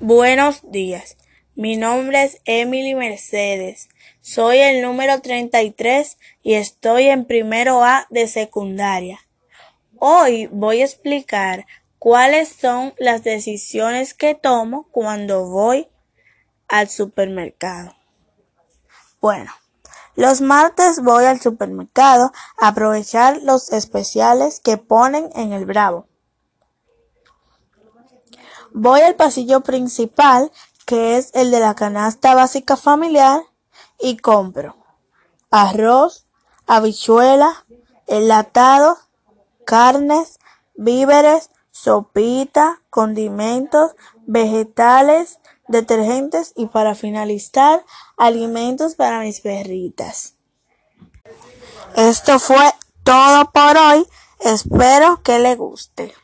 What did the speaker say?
Buenos días, mi nombre es Emily Mercedes, soy el número 33 y estoy en primero A de secundaria. Hoy voy a explicar cuáles son las decisiones que tomo cuando voy al supermercado. Bueno, los martes voy al supermercado a aprovechar los especiales que ponen en el Bravo. Voy al pasillo principal, que es el de la canasta básica familiar, y compro arroz, habichuela, enlatado, carnes, víveres, sopita, condimentos, vegetales, detergentes y para finalizar, alimentos para mis perritas. Esto fue todo por hoy. Espero que le guste.